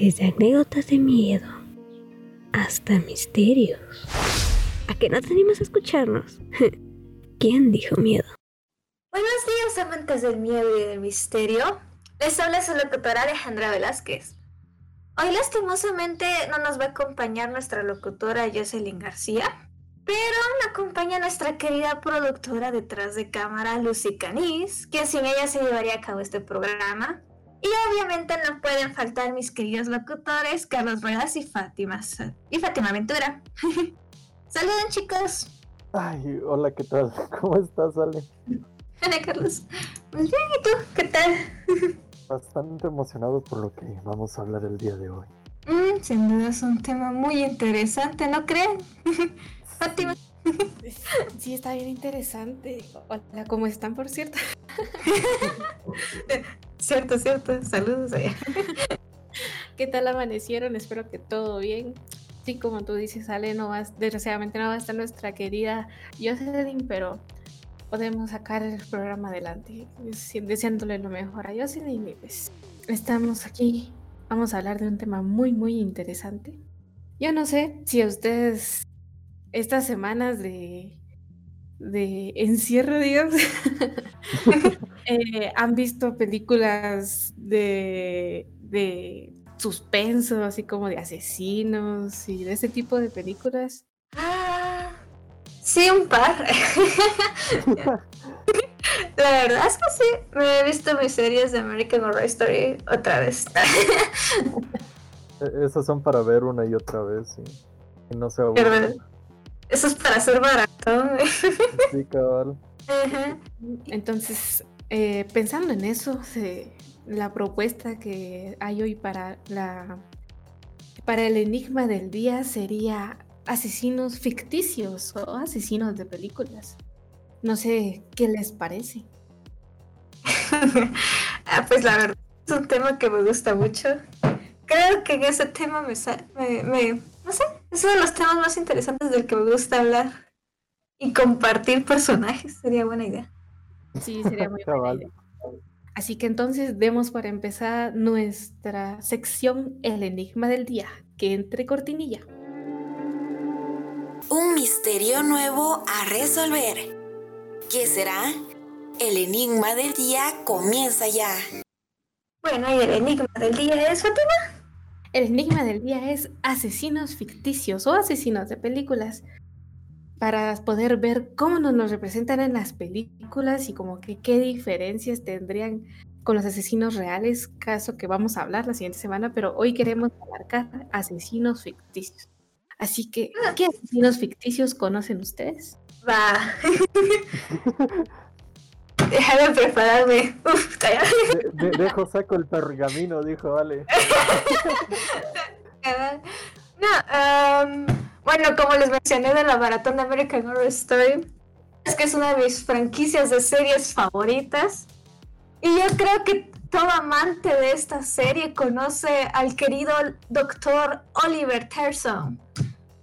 Desde anécdotas de miedo hasta misterios. ¿A qué no tenemos a escucharnos? ¿Quién dijo miedo? Buenos días, amantes del miedo y del misterio. Les habla su locutora Alejandra Velázquez. Hoy lastimosamente no nos va a acompañar nuestra locutora Jocelyn García, pero me acompaña nuestra querida productora detrás de cámara Lucy Canis, que sin ella se llevaría a cabo este programa. Y obviamente no pueden faltar mis queridos locutores Carlos Ruedas y Fátima y Fátima Ventura. Saluden chicos. Ay, hola, ¿qué tal? ¿Cómo estás, Ale? Hola Carlos. Muy bien, ¿y tú? ¿Qué tal? Bastante emocionado por lo que vamos a hablar el día de hoy. Mm, sin duda es un tema muy interesante, ¿no creen? Fátima. Sí, está bien interesante. Hola, ¿cómo están, por cierto? Cierto, cierto. Saludos. ¿Qué tal amanecieron? Espero que todo bien. Sí, como tú dices, Ale, no va, desgraciadamente no va a estar nuestra querida Jocelyn, pero podemos sacar el programa adelante, deseándole lo mejor a Jocelyn. Y pues estamos aquí, vamos a hablar de un tema muy, muy interesante. Yo no sé si a ustedes estas semanas de, de encierro, digamos, eh, han visto películas de, de suspenso, así como de asesinos y de ese tipo de películas. Ah, sí, un par. La verdad es que sí, me he visto mis series de American Horror Story otra vez. Esas son para ver una y otra vez y, no se aburren. Eso es para ser barato. Sí, cabal. Entonces, eh, pensando en eso, la propuesta que hay hoy para la para el enigma del día sería asesinos ficticios o asesinos de películas. No sé qué les parece. ah, pues la verdad es un tema que me gusta mucho. Creo que ese tema me, me no sé, es uno de los temas más interesantes del que me gusta hablar. Y compartir personajes sería buena idea. Sí, sería muy buena idea. Así que entonces demos para empezar nuestra sección El Enigma del Día, que entre cortinilla. Un misterio nuevo a resolver. ¿Qué será? El Enigma del Día comienza ya. Bueno, y el Enigma del Día es Fatima. El enigma del día es asesinos ficticios o asesinos de películas para poder ver cómo nos los representan en las películas y como que qué diferencias tendrían con los asesinos reales, caso que vamos a hablar la siguiente semana, pero hoy queremos abarcar asesinos ficticios. Así que, ¿qué asesinos ficticios conocen ustedes? Va. Déjame prepararme. Uf, dejo saco el pergamino, dijo vale. no, bueno, como les mencioné de la maratón de American Horror Story, es que es una de mis franquicias de series favoritas. Y yo creo que todo amante de esta serie conoce al querido doctor Oliver Terson,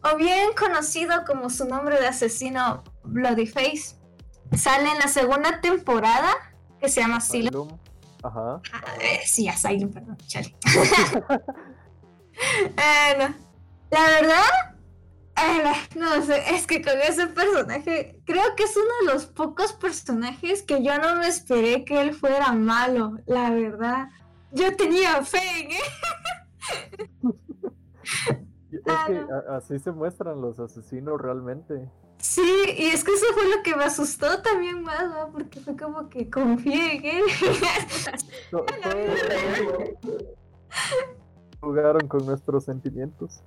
o bien conocido como su nombre de asesino Bloody Face sale en la segunda temporada que se llama Asylum. Ajá. Ah, eh, sí, Asylum, perdón, chale. La verdad, no sé, es que con ese personaje, creo que es uno de los pocos personajes que yo no me esperé que él fuera malo, la verdad. Yo tenía fe en él. es que así se muestran los asesinos realmente. Sí, y es que eso fue lo que me asustó también más, ¿no? porque fue como que confié en él. Jugaron con nuestros sentimientos.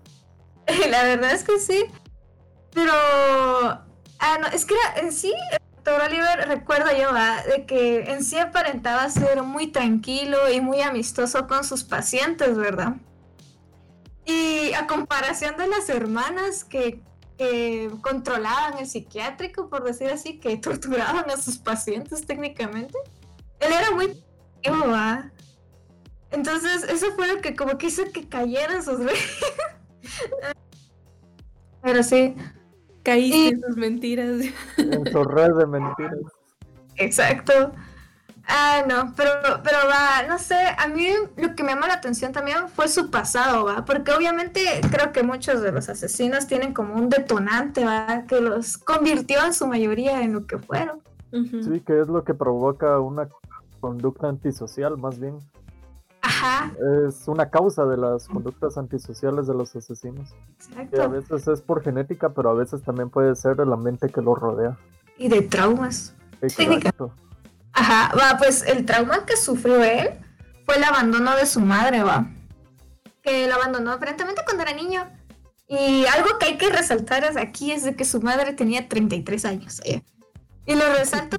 La verdad es que sí. Pero. Ah, no, es que en sí, doctor Oliver, recuerdo yo, de que en sí aparentaba ser muy tranquilo y muy amistoso con sus pacientes, ¿verdad? Y a comparación de las hermanas que que controlaban el psiquiátrico, por decir así, que torturaban a sus pacientes técnicamente. Él era muy... Entonces, eso fue lo que como que hizo que cayeran sus. Pero sí. Caíste en sus mentiras. En su red de mentiras. Exacto. Ah, no, pero, pero va, no sé, a mí lo que me llama la atención también fue su pasado, va, porque obviamente creo que muchos de los asesinos tienen como un detonante, va, que los convirtió en su mayoría en lo que fueron. Sí, que es lo que provoca una conducta antisocial, más bien. Ajá, Es una causa de las conductas antisociales de los asesinos. Que a exacto. veces es por genética, pero a veces también puede ser de la mente que los rodea. Y de traumas. Exacto. Ajá, va, pues el trauma que sufrió él fue el abandono de su madre, va. Que lo abandonó aparentemente cuando era niño. Y algo que hay que resaltar es aquí es de que su madre tenía 33 años. eh. Y lo resalto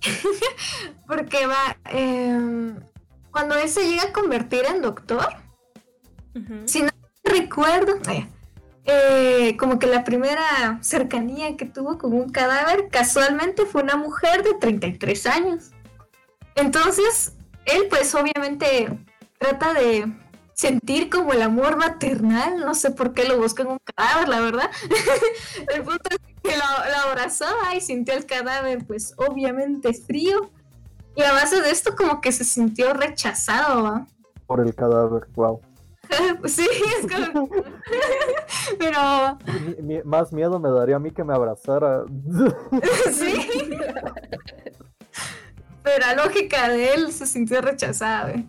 porque va, em, cuando él se llega a convertir en doctor, si no recuerdo, eh, como que la primera cercanía que tuvo con un cadáver casualmente fue una mujer de 33 años. Entonces, él pues obviamente trata de sentir como el amor maternal, no sé por qué lo busca en un cadáver, la verdad. el punto es que lo, lo abrazó ah, y sintió el cadáver pues obviamente frío. Y a base de esto como que se sintió rechazado, ¿va? Por el cadáver, wow. Sí, es como... Pero Mi- mi- más miedo me daría a mí que me abrazara. sí. Pero la lógica de él se sintió rechazada, güey.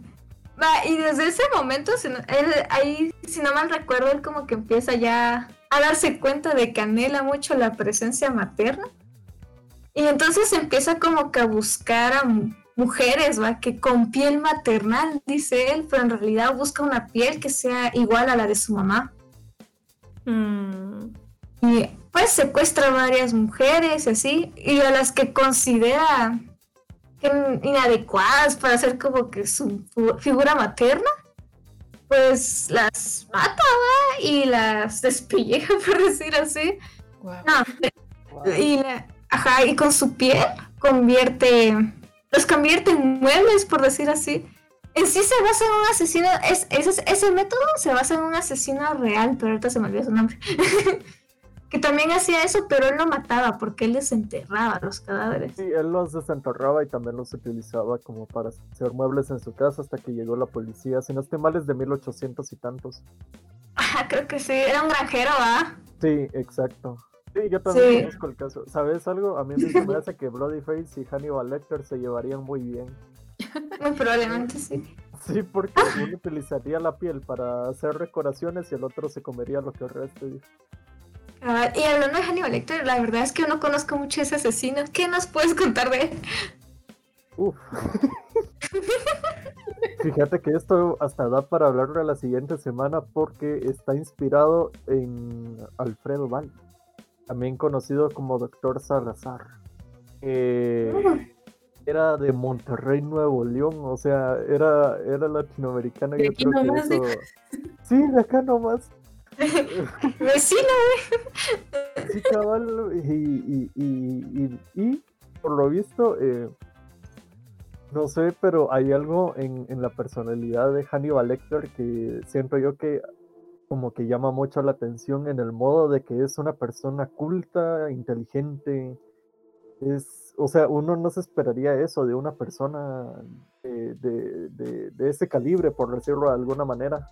Va, y desde ese momento, si no- él, ahí, si no mal recuerdo, él como que empieza ya a darse cuenta de que anhela mucho la presencia materna. Y entonces empieza como que a buscar a mujeres, va, que con piel maternal, dice él, pero en realidad busca una piel que sea igual a la de su mamá. Mm, Y pues secuestra a varias mujeres y así, y a las que considera inadecuadas para ser como que su figura materna, pues las mata ¿va? y las despelleja, por decir así. No, y, la- ajá, y con su piel convierte, los convierte en muebles, por decir así. En sí se basa en un asesino, es, ese, ese método se basa en un asesino real, pero ahorita se me olvidó su nombre. que también hacía eso, pero él no mataba porque él desenterraba los cadáveres. Sí, él los desenterraba y también los utilizaba como para hacer muebles en su casa hasta que llegó la policía. Si no estoy mal, es de 1800 y tantos. Ajá, creo que sí, era un granjero, ¿ah? Sí, exacto. Sí, yo también Sí. conozco el caso. ¿Sabes algo? A mí me hace que Bloodyface y Hannibal Lecter se llevarían muy bien. Muy probablemente sí. Sí, porque uno utilizaría la piel para hacer decoraciones y el otro se comería lo que el resto. Ah, y hablando de Hannibal Lecter, la verdad es que yo no conozco mucho a ese asesino. ¿Qué nos puedes contar de él? Uf. Fíjate que esto hasta da para hablarlo la siguiente semana porque está inspirado en Alfredo Val, también conocido como Doctor Salazar. Eh, era de Monterrey, Nuevo León, o sea, era, era latinoamericano. De yo aquí creo que Sí, de acá nomás. Vecino, Sí, cabal, y, y, y, y- y, por lo visto, eh, no sé, pero hay algo en, en la personalidad de Hannibal Lecter que siento yo que como que llama mucho la atención en el modo de que es una persona culta, inteligente, es, o sea, uno no se esperaría eso de una persona de, de- de- de ese calibre, por decirlo de alguna manera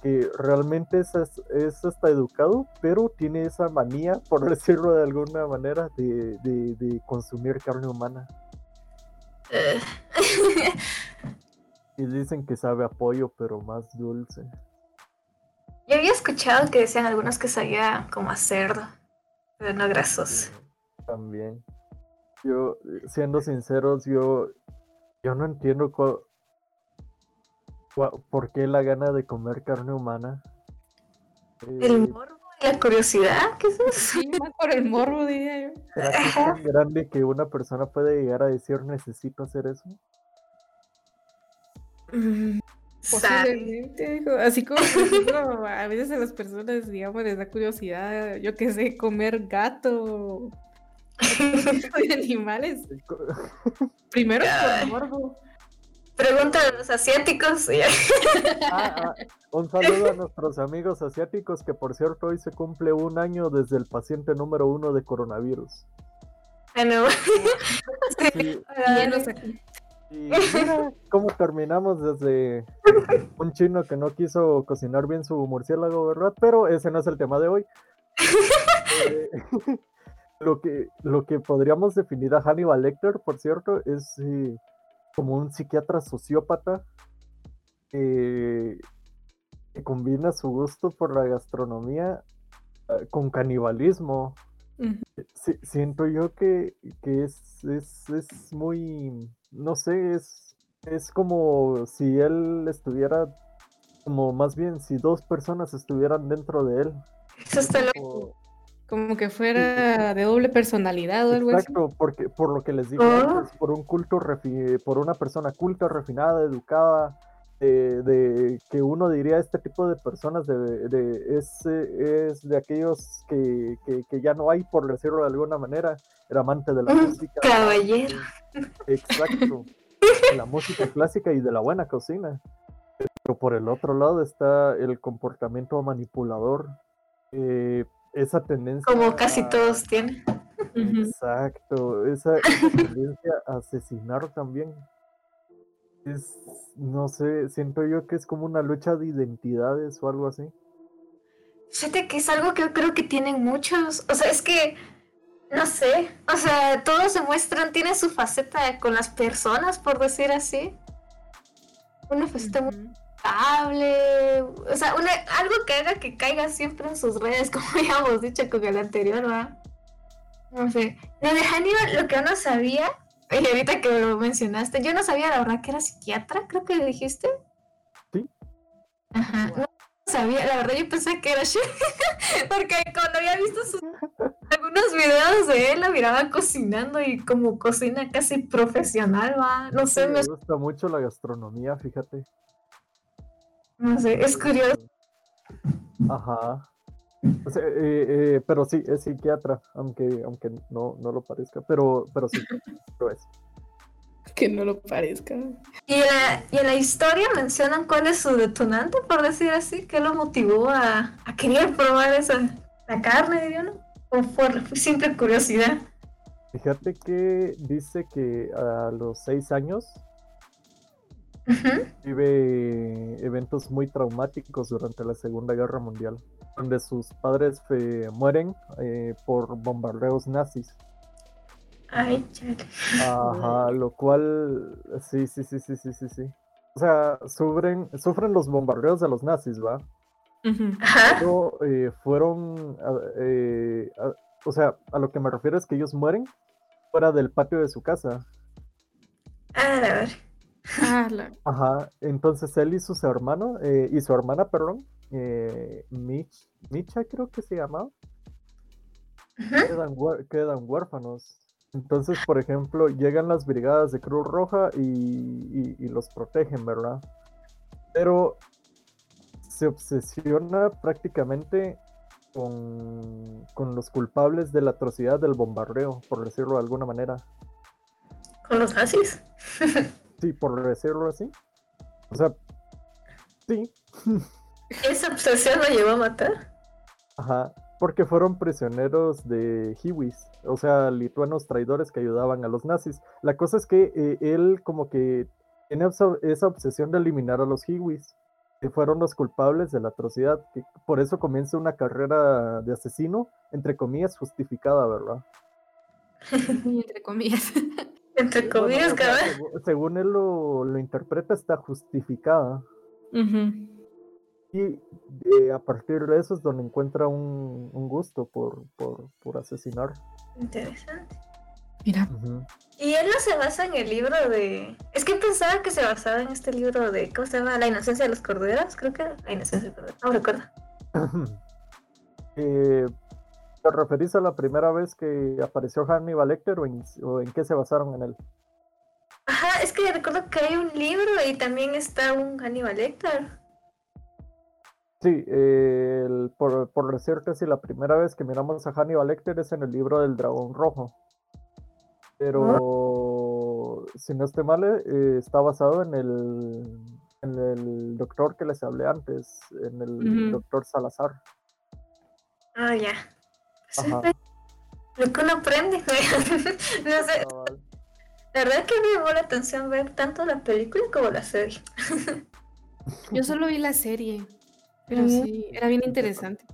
que realmente es, es, es hasta educado, pero tiene esa manía, por decirlo de alguna manera, de, de- de consumir carne humana. Y dicen que sabe a pollo, pero más dulce. Yo había escuchado que decían algunos que sabía como a cerdo, pero no grasoso. También. Yo, eh, siendo sinceros, yo, yo no entiendo por qué la gana de comer carne humana. Eh, El morbo y la curiosidad, ¿qué es eso? Sí, más por el morbo, diría yo. ¿será que es tan grande que una persona puede llegar a decir necesito hacer eso? Mm. Posiblemente, dijo, así como por ejemplo, a veces a las personas, digamos, les da curiosidad, yo qué sé, comer gato, de animales. Primero por morbo. Pregunta de los asiáticos. y- Ah, ah, un saludo a nuestros amigos asiáticos que por cierto hoy se cumple un año desde el paciente número uno de coronavirus. Bueno, Sí, Llenos aquí. Y mira cómo terminamos desde un chino que no quiso cocinar bien su murciélago, ¿verdad? Pero ese no es el tema de hoy. Eh, lo, que, lo que podríamos definir a Hannibal Lecter, por cierto, es eh, como un psiquiatra sociópata que combina su gusto por la gastronomía eh, con canibalismo. siento yo que, es, es, muy, no sé, es, es como si él estuviera, como más bien si dos personas estuvieran dentro de él. Eso está loco. Como que fuera de doble personalidad o algo Exacto, porque por lo que les dije ah. antes, por un culto por una persona culta, refinada, educada, de, que uno diría este tipo de personas de, es, es, de aquellos que, ya no hay, por decirlo de alguna manera, era amante de la música. Caballero. Exacto. de la música clásica y de la buena cocina. Pero por el otro lado está el comportamiento manipulador. Eh, esa tendencia. Como casi todos tienen. Exacto, esa, tendencia a asesinar también. Es, no sé, siento yo que es como una lucha de identidades o algo así. Fíjate que es algo que yo creo que tienen muchos. O sea, es que, no sé, o sea, todos se muestran, tiene su faceta con las personas, por decir así. Una faceta muy o sea, algo que haga que caiga siempre en sus redes, como ya hemos dicho con el anterior, ¿verdad? No sé. Lo de Hannibal, lo que yo no sabía, y ahorita que lo mencionaste, yo no sabía la verdad que era psiquiatra, creo que dijiste. Sí. Ajá. No sabía, la verdad yo pensé que era porque cuando había visto sus, algunos videos de él, la miraba cocinando y como cocina casi profesional, va. No sé, me gusta mucho la gastronomía, fíjate. No sé, es curioso. Ajá. Eh, eh, pero sí, es psiquiatra, aunque, aunque no, no lo parezca, pero, pero sí, lo es. Que no lo parezca. ¿Y en, la, y en la historia mencionan cuál es su detonante, por decir así? ¿Qué lo motivó a, a querer probar esa, la carne. ¿O por simple curiosidad? Fíjate que dice que a los seis años Vive eventos muy traumáticos durante la Segunda Guerra Mundial, donde sus padres mueren eh, por bombardeos nazis. Ay, chale. Ajá, lo cual, sí, sí, sí, sí, sí, sí, sí. O sea, sufren, sufren los bombardeos de los nazis, ¿va? Pero eh, fueron, eh, o sea, a lo que me refiero es que ellos mueren fuera del patio de su casa. Ah, a ver. Ah, Ajá, entonces él y su hermano, eh, y su hermana, perdón, eh, Micha creo que se llamaba, quedan, huérfanos. Entonces, por ejemplo, llegan las brigadas de Cruz Roja y, los protegen, ¿verdad? Pero se obsesiona prácticamente con, con, los culpables de la atrocidad del bombardeo, por decirlo de alguna manera. ¿Con los nazis? Sí, por decirlo así. O sea, sí. ¿Esa obsesión lo llevó a matar? Ajá, porque fueron prisioneros de Hiwis, o sea, lituanos traidores que ayudaban a los nazis. La cosa es que eh, él como que tiene esa obsesión de eliminar a los Hiwis, que fueron los culpables de la atrocidad, que por eso comienza una carrera de asesino, entre comillas, justificada, ¿verdad? entre comillas. Entre comillas, según, él lo, interpreta, está justificada. Y eh, a partir de eso es donde encuentra un, gusto por, asesinar. Interesante. Mira. Y él no se basa en el libro de. Es que pensaba que se basaba en este libro de. ¿Cómo se llama? La inocencia de los corderos. Creo que. La inocencia de los corderos. No recuerdo. eh, ¿Te referís a la primera vez que apareció Hannibal Lecter o en, qué se basaron en él? Ajá, es que recuerdo que hay un libro y también está un Hannibal Lecter. Sí, por, por decirte si la primera vez que miramos a Hannibal Lecter es en el libro del Dragón Rojo. Pero si no esté mal, eh, está basado en el, en el doctor que les hablé antes, en el doctor Salazar. Ah, ya. Lo que uno aprende, no sé. La verdad que me llamó la atención ver tanto la película como la serie. Yo solo vi la serie, pero Mm. sí, era bien interesante.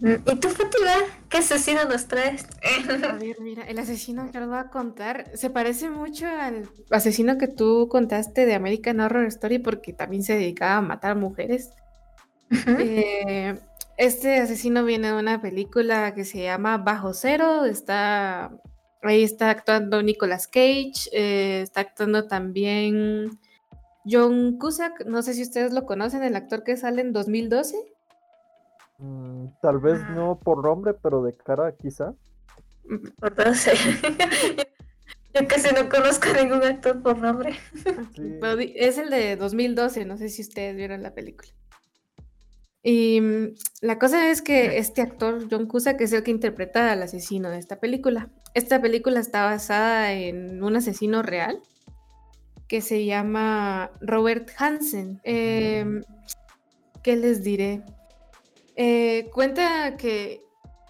¿Y tú, Fátima? ¿Qué asesino nos traes? A ver, mira, el asesino que les voy a contar se parece mucho al asesino que tú contaste de American Horror Story porque también se dedicaba a matar mujeres. Eh, este asesino viene de una película que se llama Bajo Cero. Está ahí está actuando Nicolas Cage, eh, está actuando también John Cusack. No sé si ustedes lo conocen, el actor que sale en 2012. Mm, tal vez Ah. no por nombre, pero de cara quizá. No sé. Yo casi no conozco a ningún actor por nombre. Sí. Di- es el de 2012, no sé si ustedes vieron la película. Y mm, la cosa es que este actor, John Cusack, es el que interpreta al asesino de esta película. Esta película está basada en un asesino real que se llama Robert Hansen. Em, ¿Qué les diré? Eh, cuenta que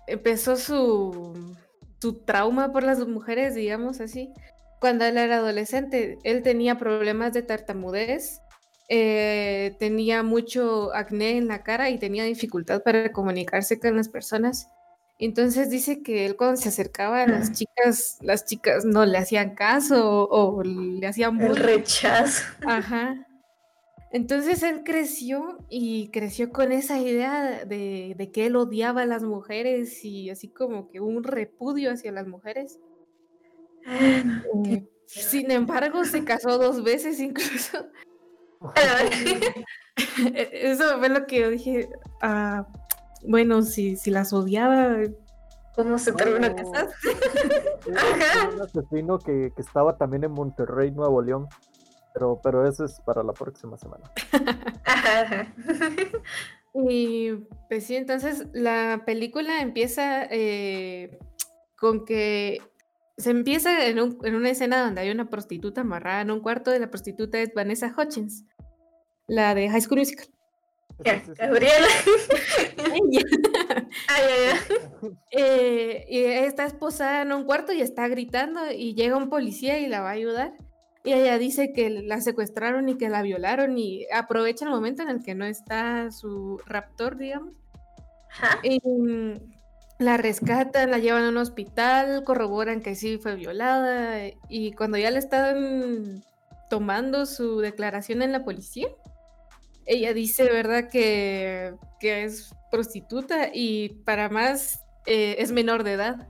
empezó su, su trauma por las mujeres, digamos así, cuando él era adolescente. Él tenía problemas de tartamudez, eh, tenía mucho acné en la cara y tenía dificultad para comunicarse con las personas. Entonces dice que él cuando se acercaba a las Ah. chicas, las chicas no le hacían caso o, o le hacían El bullying. rechazo. Ajá. Entonces él creció y creció con esa idea de, de que él odiaba a las mujeres y así como que un repudio hacia las mujeres. Eh, sin embargo, se casó dos veces incluso. Eso fue lo que yo dije. ah, bueno, si, si las odiaba, ¿Cómo se terminó un asesino que, que estaba también en Monterrey, Nuevo León. Pero, pero eso es para la próxima semana. Ajá. Y pues sí, entonces la película empieza eh, con que se empieza en, un- en una escena donde hay una prostituta amarrada en un cuarto de la prostituta es Vanessa Hutchins, la de High School Musical. Gabriela. Ella, Ay, ay, ay. eh, y está esposada en un cuarto y está gritando y llega un policía y la va a ayudar. Y ella dice que la secuestraron y que la violaron y aprovecha el momento en el que no está su raptor, digamos. Y, mm, la rescatan, la llevan a un hospital, corroboran que sí fue violada y cuando ya le están tomando su declaración en la policía, ella dice, ¿verdad? Que, que es prostituta y para más eh, es menor de edad.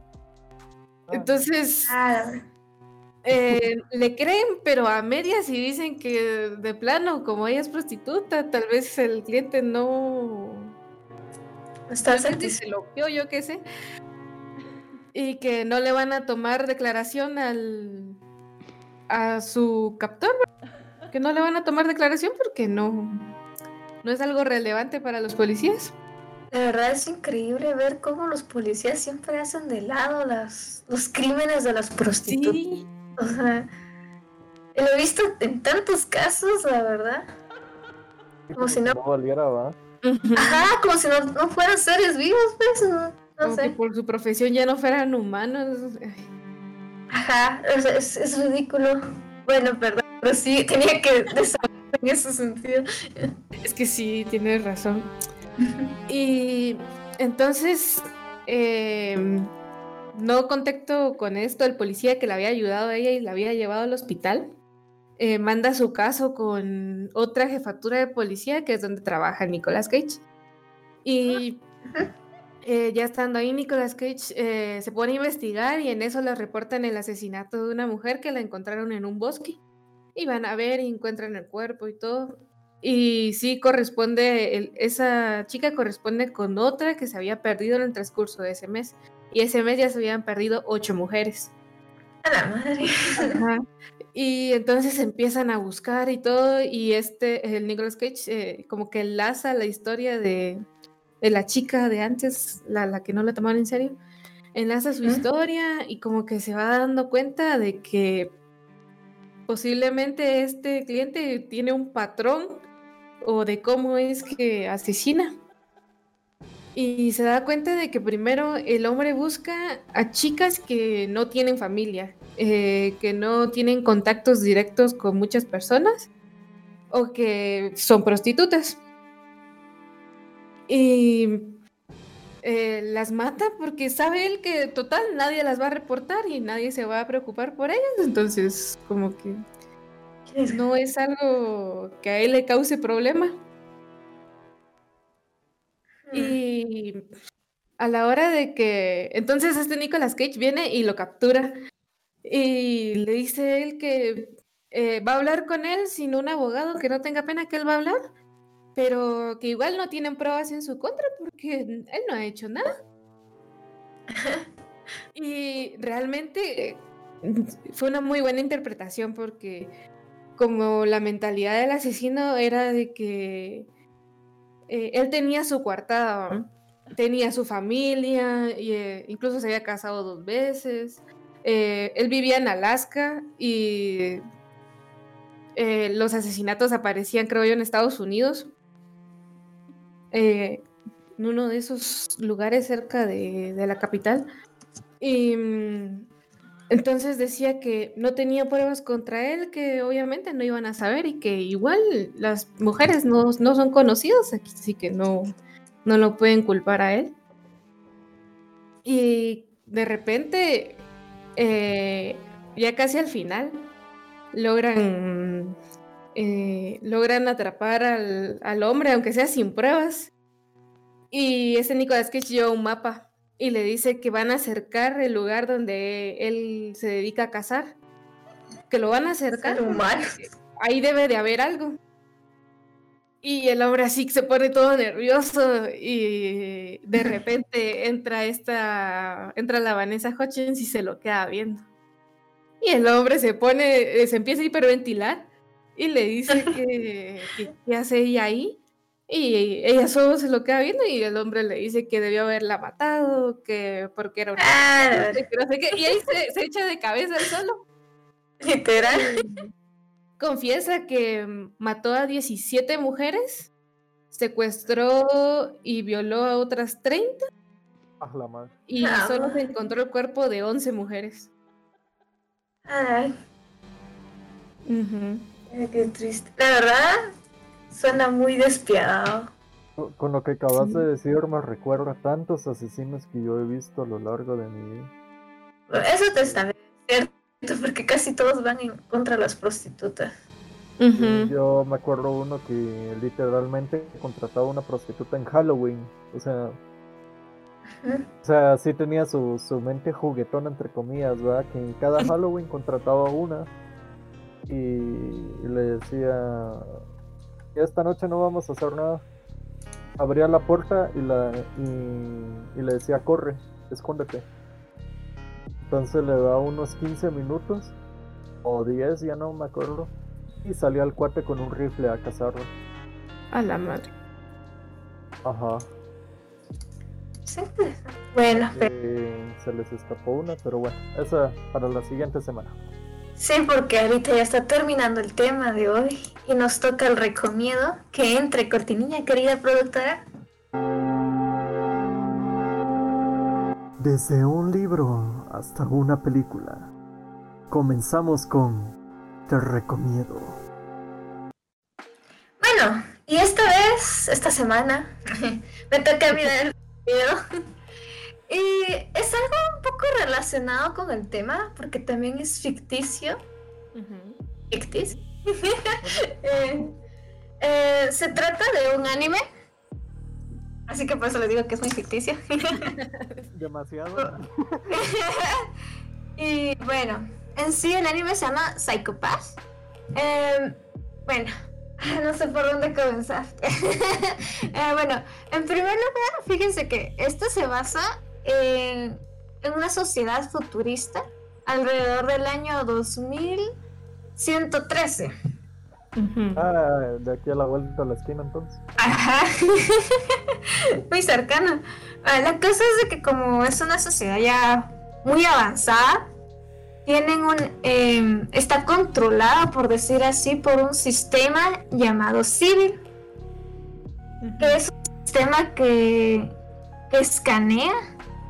Ah, Entonces, Ah, eh, le creen, pero a medias y dicen que de plano, como ella es prostituta, tal vez el cliente no, está se lo yo qué sé. Y que no le van a tomar declaración al a su captor. ¿verdad? Que no le van a tomar declaración porque no, no es algo relevante para los policías. De verdad es increíble ver cómo los policías siempre hacen de lado las, los crímenes de las prostitutas. Sí. O sea, lo he visto en tantos casos, la verdad. como si no- valiera, ¿va? Ajá, como si no, no fueran seres vivos, pues. No, no Como que sé. por su profesión ya no fueran humanos. Ay, Ajá, es, es, es ridículo. Bueno, perdón, pero sí tenía que desahogarme en ese sentido. Es que sí, tienes razón. Y entonces, em, no contacto con esto, el policía que la había ayudado a ella y la había llevado al hospital, eh, manda su caso con otra jefatura de policía, que es donde trabaja Nicolas Cage. Y eh, ya estando ahí, Nicolas Cage eh, se pone a investigar y en eso le reportan el asesinato de una mujer que la encontraron en un bosque. Y van a ver y encuentran el cuerpo y todo. Y sí corresponde, el- esa chica corresponde con otra que se había perdido en el transcurso de ese mes. Y ese mes ya se habían perdido ocho mujeres. A la madre. Ajá. Y entonces empiezan a buscar y todo, y este, el Nicolas Cage, eh, como que enlaza la historia de, de la chica de antes, la, la que no la tomaron en serio, enlaza su Ujú. historia y como que se va dando cuenta de que posiblemente este cliente tiene un patrón o de cómo es que asesina. Y se da cuenta de que primero el hombre busca a chicas que no tienen familia, eh, que no tienen contactos directos con muchas personas o que son prostitutas. Y eh, las mata porque sabe él que total nadie las va a reportar y nadie se va a preocupar por ellas. Entonces, como que no es algo que a él le cause problema. Y a la hora de que. Entonces este Nicolas Cage viene y lo captura. Y le dice él que eh, va a hablar con él sin un abogado, que no tenga pena que él va a hablar, pero que igual no tienen pruebas en su contra porque él no ha hecho nada. y realmente fue una muy buena interpretación porque como la mentalidad del asesino era de que eh, él tenía su cuartada, tenía su familia, y, eh, incluso se había casado dos veces. Eh, él vivía en Alaska y los asesinatos aparecían, creo yo, en Estados Unidos. En uno de esos lugares cerca de, la capital. Y mm, entonces decía que no tenía pruebas contra él, que obviamente no iban a saber y que igual las mujeres no, son conocidas, así que no, no lo pueden culpar a él. Y de repente, eh, ya casi al final, logran, eh, logran atrapar al, al, hombre, aunque sea sin pruebas. Y ese Nicolás que lleva un mapa y le dice que van a acercar el lugar donde él se dedica a cazar. Que lo van a acercar. Ahí debe de haber algo. Y el hombre así se pone todo nervioso y de repente entra esta, entra la Vanessa Hutchins y se lo queda viendo. Y el hombre se pone, se empieza a hiperventilar y le dice que, que qué hace ella ahí y ella solo se lo queda viendo y el hombre le dice que debió haberla matado, que porque era una... Ah. y ahí se, echa de cabeza el solo. Literal. Confiesa que mató a 17 mujeres, secuestró y violó a otras 30. Y ah. solo se encontró el cuerpo de 11 mujeres. Ay. Qué triste. La verdad, Suena muy despiadado. Con lo que acabas de decir me recuerda a tantos asesinos que yo he visto a lo largo de mi vida. Eso te está cierto, porque casi todos van en contra de las prostitutas. yo me acuerdo uno que literalmente contrataba una prostituta en Halloween. O sea, o sea, sí tenía su, su mente juguetona, entre comillas, ¿verdad? Que en cada Halloween contrataba una y le decía, esta noche no vamos a hacer nada. Abría la puerta y, la, y, le decía, corre, escóndete. Entonces le da unos 15 minutos o 10, ya no me acuerdo. Y salía al cuate con un rifle a cazarlo. A la madre. Ajá. Sí, bueno. se les escapó una, pero bueno, esa para la siguiente semana. Sí, porque ahorita ya está terminando el tema de hoy y nos toca el recomiendo que entre cortinilla, querida productora. Desde un libro hasta una película, comenzamos con Te recomiendo. Bueno, y esta vez, esta semana, me toca mirar el video y es algo un poco relacionado con el tema, porque también es ficticio. Ficticio. Eh, eh, se trata de un anime. Así que por eso le digo que es muy ficticio. Demasiado. y bueno, en sí el anime se llama Psychopath. Eh, bueno, no sé por dónde comenzar. bueno, en primer lugar, fíjense que esto se basa en, una sociedad futurista alrededor del año 2113. Ah, de aquí a la vuelta a la esquina entonces. Ajá. muy cercano. Ah, la cosa es de que como es una sociedad ya muy avanzada, tienen un em, está controlada por decir así por un sistema llamado civil que es un sistema que que escanea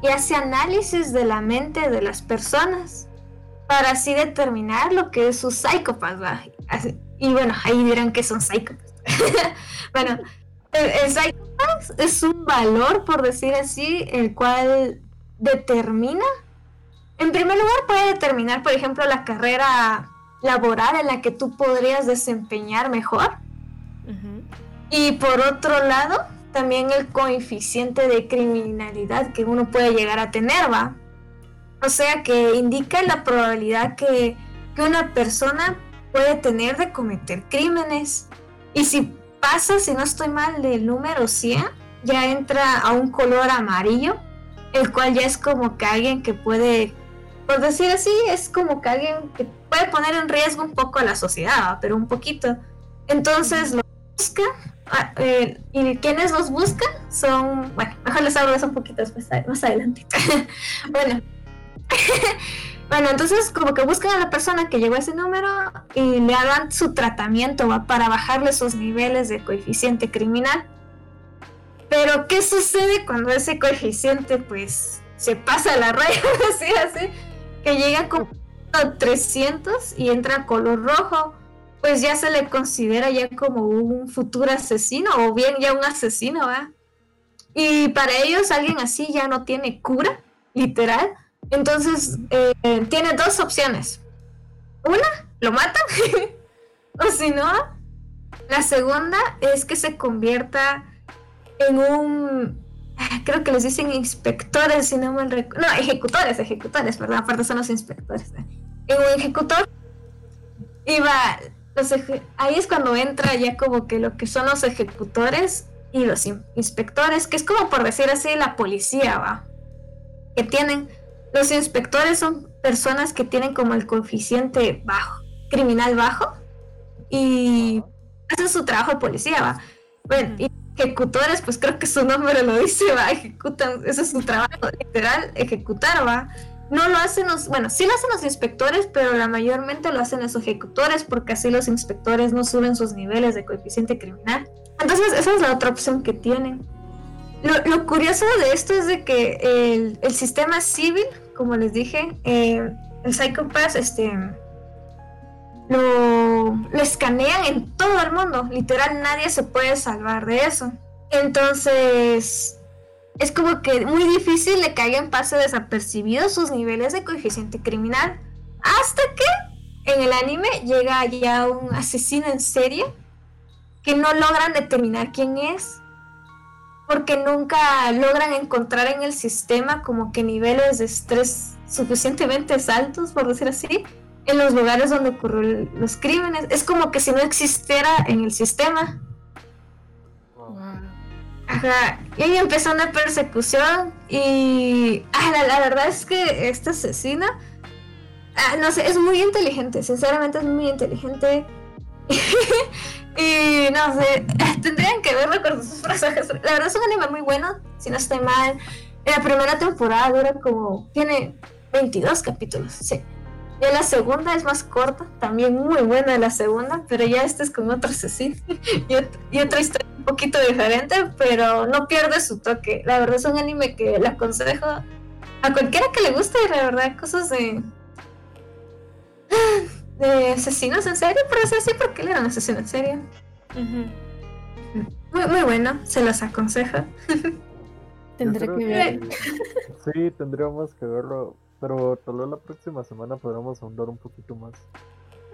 y hace análisis de la mente de las personas para así determinar lo que es su psicópata. Y bueno, ahí dirán que son psicópatas. bueno, el, el es un valor, por decir así, el cual determina, en primer lugar puede determinar, por ejemplo, la carrera laboral en la que tú podrías desempeñar mejor. Y por otro lado, también el coeficiente de criminalidad que uno puede llegar a tener, ¿va? O sea que indica la probabilidad que, que una persona puede tener de cometer crímenes. Y si pasa, si no estoy mal, del número 100, ya entra a un color amarillo, el cual ya es como que alguien que puede, por decir así, es como que alguien que puede poner en riesgo un poco a la sociedad, pero un poquito. Entonces lo busca, ah, eh, y quienes los buscan son, bueno, mejor les hablo eso un poquito después, más adelante. bueno. Bueno, entonces como que buscan a la persona que llegó a ese número y le hagan su tratamiento para bajarle sus niveles de coeficiente criminal. Pero ¿qué sucede cuando ese coeficiente pues se pasa la raya, así, así, que llega como a 300 y entra a color rojo? Pues ya se le considera ya como un futuro asesino o bien ya un asesino, ¿va? Y para ellos alguien así ya no tiene cura, literal entonces, eh, tiene dos opciones. Una, lo mata. o si no, la segunda es que se convierta en un... Creo que les dicen inspectores, si no me recuerdo. No, ejecutores, ejecutores, perdón. Aparte son los inspectores. ¿eh? En un ejecutor. Y va... ahí es cuando entra ya como que lo que son los ejecutores y los inspectores, que es como por decir así la policía, va. Que tienen los inspectores son personas que tienen como el coeficiente bajo, criminal bajo, y hacen su trabajo de policía, va. Bueno, y ejecutores, pues creo que su nombre lo dice, va, ejecutan, ese es su trabajo literal, ejecutar, va. No lo hacen los, bueno, sí lo hacen los inspectores, pero la mayormente lo hacen los ejecutores porque así los inspectores no suben sus niveles de coeficiente criminal. Entonces, esa es la otra opción que tienen. Lo, curioso de esto es de que el, el sistema civil como les dije, eh, el Psychopath este, lo, lo escanean en todo el mundo. Literal, nadie se puede salvar de eso. Entonces, es como que muy difícil le caigan en pase desapercibidos sus niveles de coeficiente criminal. Hasta que en el anime llega ya un asesino en serie que no logran determinar quién es porque nunca logran encontrar en el sistema como que niveles de estrés suficientemente altos, por decir así, en los lugares donde ocurrieron los crímenes. Es como que si no existiera en el sistema. Ajá. Y ahí empezó una persecución y ah, la, verdad es que esta asesina, ah, no sé, es muy inteligente, sinceramente es muy inteligente. Y no sé, tendrían que verlo con sus personajes. La verdad es un anime muy bueno, si no estoy mal. En la primera temporada dura como. Tiene 22 capítulos, sí. Y la segunda es más corta, también muy buena la segunda, pero ya este es como otro asesino y, otra historia poquito diferente, pero no pierde su toque. La verdad es un anime que le aconsejo a cualquiera que le guste, la verdad, cosas de de asesinos en serie, por así porque él era un asesino en serie. muy, muy bueno, se los aconsejo. Tendré que ver. sí, tendríamos que verlo, pero tal vez la próxima semana podremos ahondar un poquito más.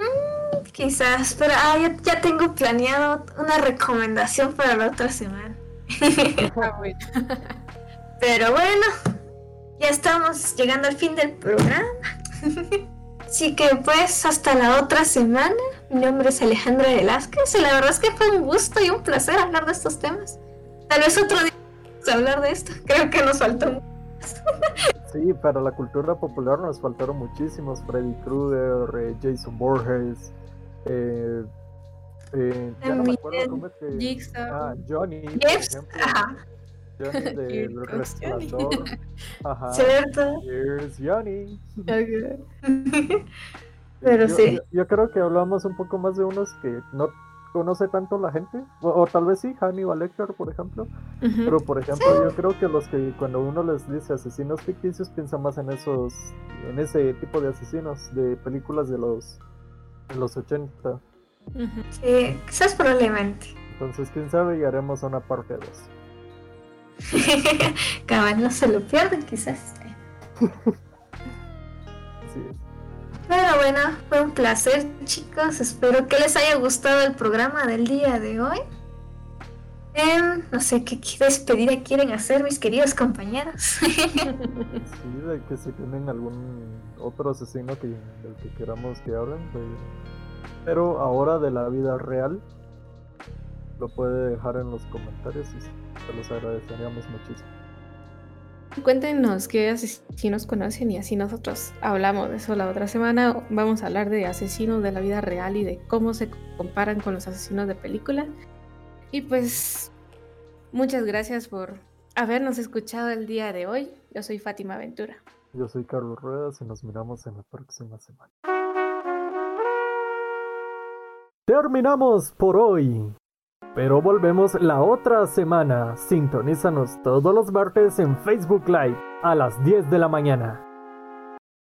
Mm, quizás, pero ah, ya, tengo planeado una recomendación para la otra semana. Pero bueno, ya estamos llegando al fin del programa. Así que pues hasta la otra semana. Mi nombre es Alejandra Velázquez y la verdad es que fue un gusto y un placer hablar de estos temas. Tal vez otro día hablar de esto. Creo que nos faltó Sí, para la cultura popular nos faltaron muchísimos. Freddy Krueger, eh, Jason Borges, eh, eh, ya no me acuerdo cómo es que... Ah, Johnny, por ejemplo. Johnny del Resplandor. Ajá. ¿Cierto? Here's Johnny. Pero yo, sí. Yo, creo que hablamos un poco más de unos que no conoce tanto la gente. O, tal vez sí, Hannibal Lecter, por ejemplo. Pero por ejemplo, yo creo que los que cuando uno les dice asesinos ficticios piensan más en esos, en ese tipo de asesinos de películas de los de los 80. Ujú. Sí, quizás probablemente. Entonces, quién sabe, y haremos una parte 2. Cabal, no se lo pierden, quizás. Así es. Bueno, fue un placer, chicos. Espero que les haya gustado el programa del día de hoy. Em, no sé qué qué despedida quieren hacer mis queridos compañeros. Sí, de que si tienen algún otro asesino que, del que queramos que hablen, pues, pero ahora de la vida real, lo puede dejar en los comentarios y se los agradeceríamos muchísimo. Cuéntenos qué asesinos conocen y así nosotros hablamos de eso la otra semana. Vamos a hablar de asesinos de la vida real y de cómo se comparan con los asesinos de película. Y pues muchas gracias por habernos escuchado el día de hoy. Yo soy Fátima Ventura. Yo soy Carlos Ruedas y nos miramos en la próxima semana. Terminamos por hoy. Pero volvemos la otra semana. Sintonízanos todos los martes en Facebook Live a las 10 de la mañana.